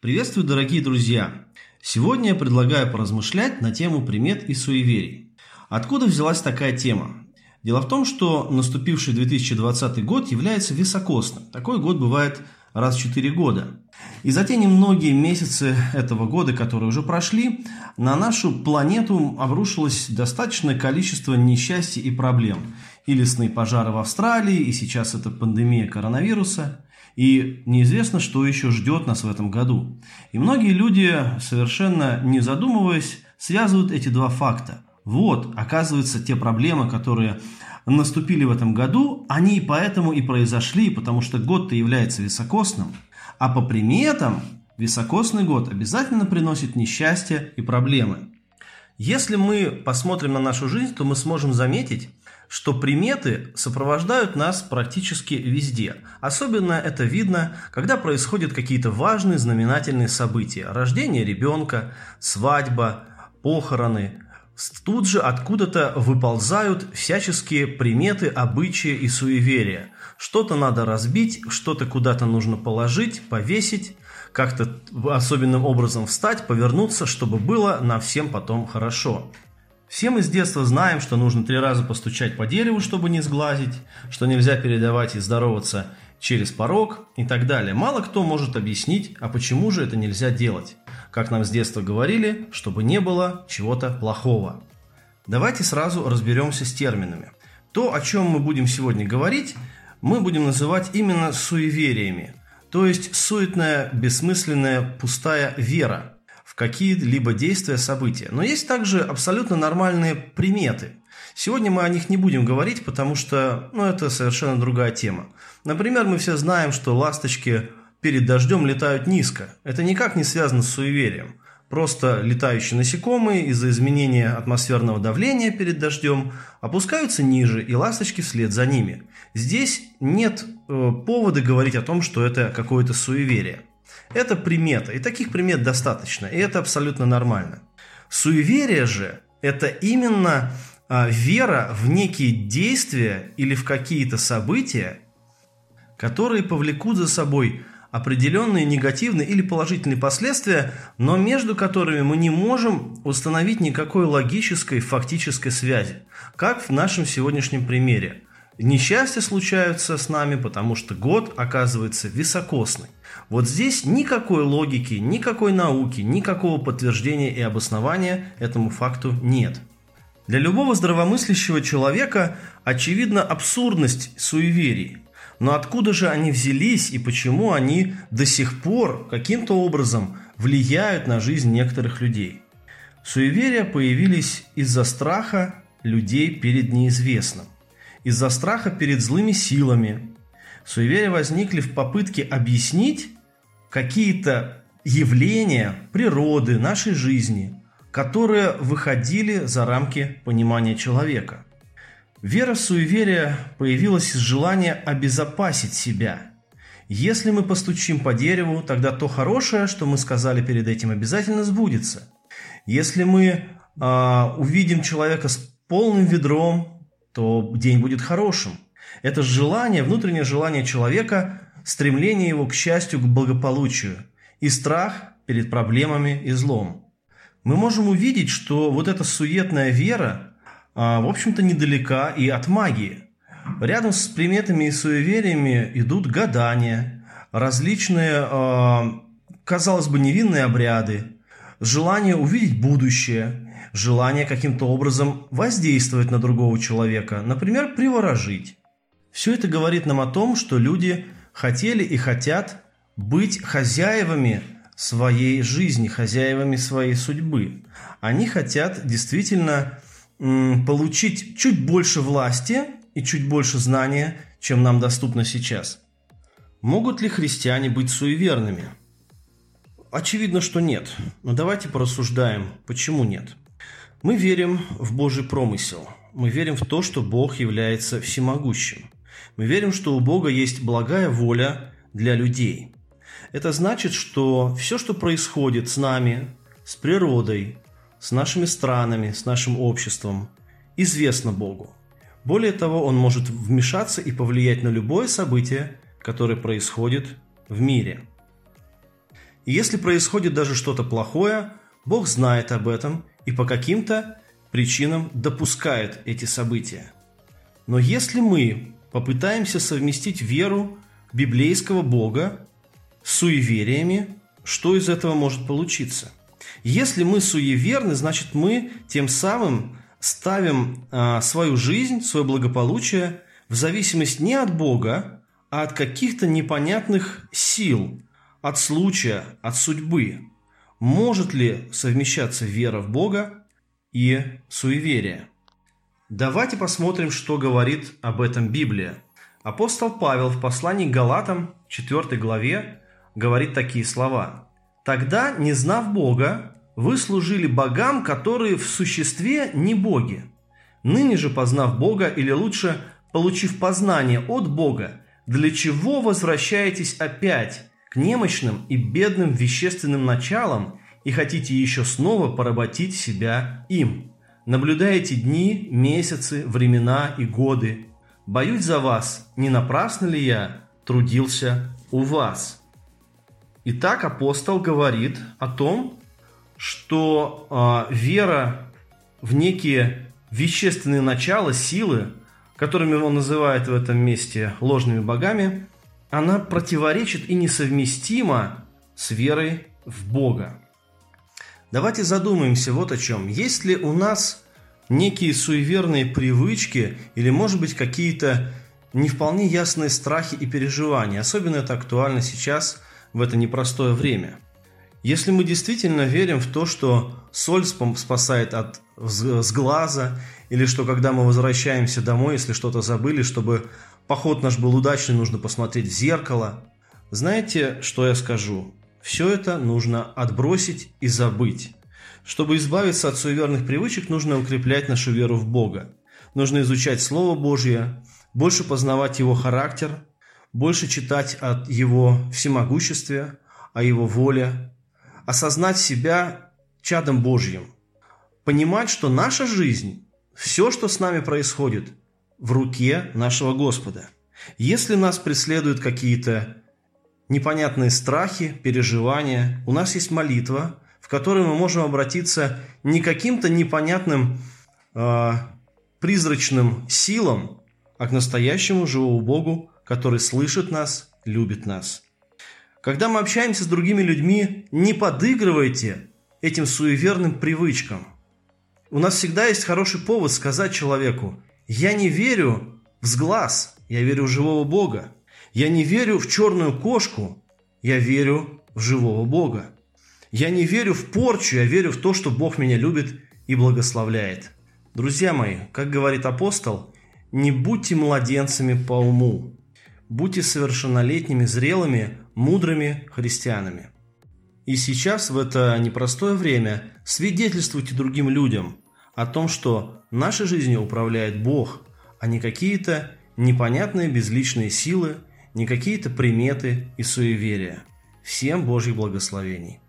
Приветствую, дорогие друзья! Сегодня я предлагаю поразмышлять на тему примет и суеверий. Откуда взялась такая тема? Дело в том, что наступивший 2020 год является високосным. Такой год бывает раз в 4 года. И за те немногие месяцы этого года, которые уже прошли, на нашу планету обрушилось достаточное количество несчастий и проблем. И лесные пожары в Австралии, и сейчас это пандемия коронавируса. И неизвестно, что еще ждет нас в этом году. И многие люди, совершенно не задумываясь, связывают эти два факта. Вот, оказывается, те проблемы, которые наступили в этом году, они поэтому и произошли, потому что год-то является високосным. А по приметам високосный год обязательно приносит несчастье и проблемы. Если мы посмотрим на нашу жизнь, то мы сможем заметить, что приметы сопровождают нас практически везде. Особенно это видно, когда происходят какие-то важные знаменательные события. Рождение ребенка, свадьба, похороны. Тут же откуда-то выползают всяческие приметы, обычаи и суеверия. Что-то надо разбить, что-то куда-то нужно положить, повесить, как-то особенным образом встать, повернуться, чтобы было нам всем потом хорошо. Все мы с детства знаем, что нужно три раза постучать по дереву, чтобы не сглазить, что нельзя передавать и здороваться через порог и так далее. Мало кто может объяснить, а почему же это нельзя делать. Как нам с детства говорили, чтобы не было чего-то плохого. Давайте сразу разберемся с терминами. То, о чем мы будем сегодня говорить, мы будем называть именно суевериями, то есть суетная, бессмысленная, пустая вера – какие-либо действия, события. Но есть также абсолютно нормальные приметы. Сегодня мы о них не будем говорить, потому что ну, это совершенно другая тема. Например, мы все знаем, что ласточки перед дождем летают низко. Это никак не связано с суеверием. Просто летающие насекомые из-за изменения атмосферного давления перед дождем опускаются ниже, и ласточки вслед за ними. Здесь нет э, повода говорить о том, что это какое-то суеверие. Это примета, и таких примет достаточно, и это абсолютно нормально. Суеверие же – это именно а, вера в некие действия или в какие-то события, которые повлекут за собой определенные негативные или положительные последствия, но между которыми мы не можем установить никакой логической, фактической связи, как в нашем сегодняшнем примере. Несчастья случаются с нами, потому что год оказывается високосный. Вот здесь никакой логики, никакой науки, никакого подтверждения и обоснования этому факту нет. Для любого здравомыслящего человека очевидна абсурдность суеверий. Но откуда же они взялись и почему они до сих пор каким-то образом влияют на жизнь некоторых людей? Суеверия появились из-за страха людей перед неизвестным из-за страха перед злыми силами. Суеверия возникли в попытке объяснить какие-то явления природы, нашей жизни, которые выходили за рамки понимания человека. Вера в суеверие появилась из желания обезопасить себя. Если мы постучим по дереву, тогда то хорошее, что мы сказали перед этим, обязательно сбудется. Если мы э, увидим человека с полным ведром, то день будет хорошим. Это желание, внутреннее желание человека, стремление его к счастью, к благополучию и страх перед проблемами и злом. Мы можем увидеть, что вот эта суетная вера, а, в общем-то, недалека и от магии. Рядом с приметами и суевериями идут гадания, различные, а, казалось бы, невинные обряды, желание увидеть будущее, желание каким-то образом воздействовать на другого человека, например, приворожить. Все это говорит нам о том, что люди хотели и хотят быть хозяевами своей жизни, хозяевами своей судьбы. Они хотят действительно получить чуть больше власти и чуть больше знания, чем нам доступно сейчас. Могут ли христиане быть суеверными? Очевидно, что нет. Но давайте порассуждаем, почему нет. Мы верим в Божий промысел. Мы верим в то, что Бог является всемогущим. Мы верим, что у Бога есть благая воля для людей. Это значит, что все, что происходит с нами, с природой, с нашими странами, с нашим обществом, известно Богу. Более того, Он может вмешаться и повлиять на любое событие, которое происходит в мире. И если происходит даже что-то плохое, Бог знает об этом и по каким-то причинам допускает эти события. Но если мы попытаемся совместить веру библейского Бога с суевериями, что из этого может получиться? Если мы суеверны, значит мы тем самым ставим а, свою жизнь, свое благополучие в зависимость не от Бога, а от каких-то непонятных сил, от случая, от судьбы. Может ли совмещаться вера в Бога и суеверие? Давайте посмотрим, что говорит об этом Библия. Апостол Павел в послании к Галатам, 4 главе, говорит такие слова. «Тогда, не знав Бога, вы служили богам, которые в существе не боги. Ныне же, познав Бога, или лучше, получив познание от Бога, для чего возвращаетесь опять немощным и бедным вещественным началам и хотите еще снова поработить себя им? Наблюдаете дни, месяцы, времена и годы. Боюсь за вас, не напрасно ли я трудился у вас? Итак, апостол говорит о том, что э, вера в некие вещественные начала, силы, которыми он называет в этом месте ложными богами, она противоречит и несовместима с верой в Бога. Давайте задумаемся вот о чем. Есть ли у нас некие суеверные привычки или, может быть, какие-то не вполне ясные страхи и переживания? Особенно это актуально сейчас, в это непростое время – если мы действительно верим в то, что соль спасает от сглаза, или что когда мы возвращаемся домой, если что-то забыли, чтобы поход наш был удачный, нужно посмотреть в зеркало, знаете, что я скажу? Все это нужно отбросить и забыть. Чтобы избавиться от суеверных привычек, нужно укреплять нашу веру в Бога. Нужно изучать Слово Божье, больше познавать Его характер, больше читать о Его всемогуществе, о Его воле, осознать себя чадом Божьим, понимать, что наша жизнь, все, что с нами происходит, в руке нашего Господа. Если нас преследуют какие-то непонятные страхи, переживания, у нас есть молитва, в которой мы можем обратиться не каким-то непонятным э, призрачным силам, а к настоящему живому Богу, который слышит нас, любит нас. Когда мы общаемся с другими людьми, не подыгрывайте этим суеверным привычкам. У нас всегда есть хороший повод сказать человеку, я не верю в сглаз, я верю в живого Бога. Я не верю в черную кошку, я верю в живого Бога. Я не верю в порчу, я верю в то, что Бог меня любит и благословляет. Друзья мои, как говорит апостол, не будьте младенцами по уму, будьте совершеннолетними, зрелыми мудрыми христианами. И сейчас, в это непростое время, свидетельствуйте другим людям о том, что нашей жизнью управляет Бог, а не какие-то непонятные безличные силы, не какие-то приметы и суеверия. Всем Божьих благословений!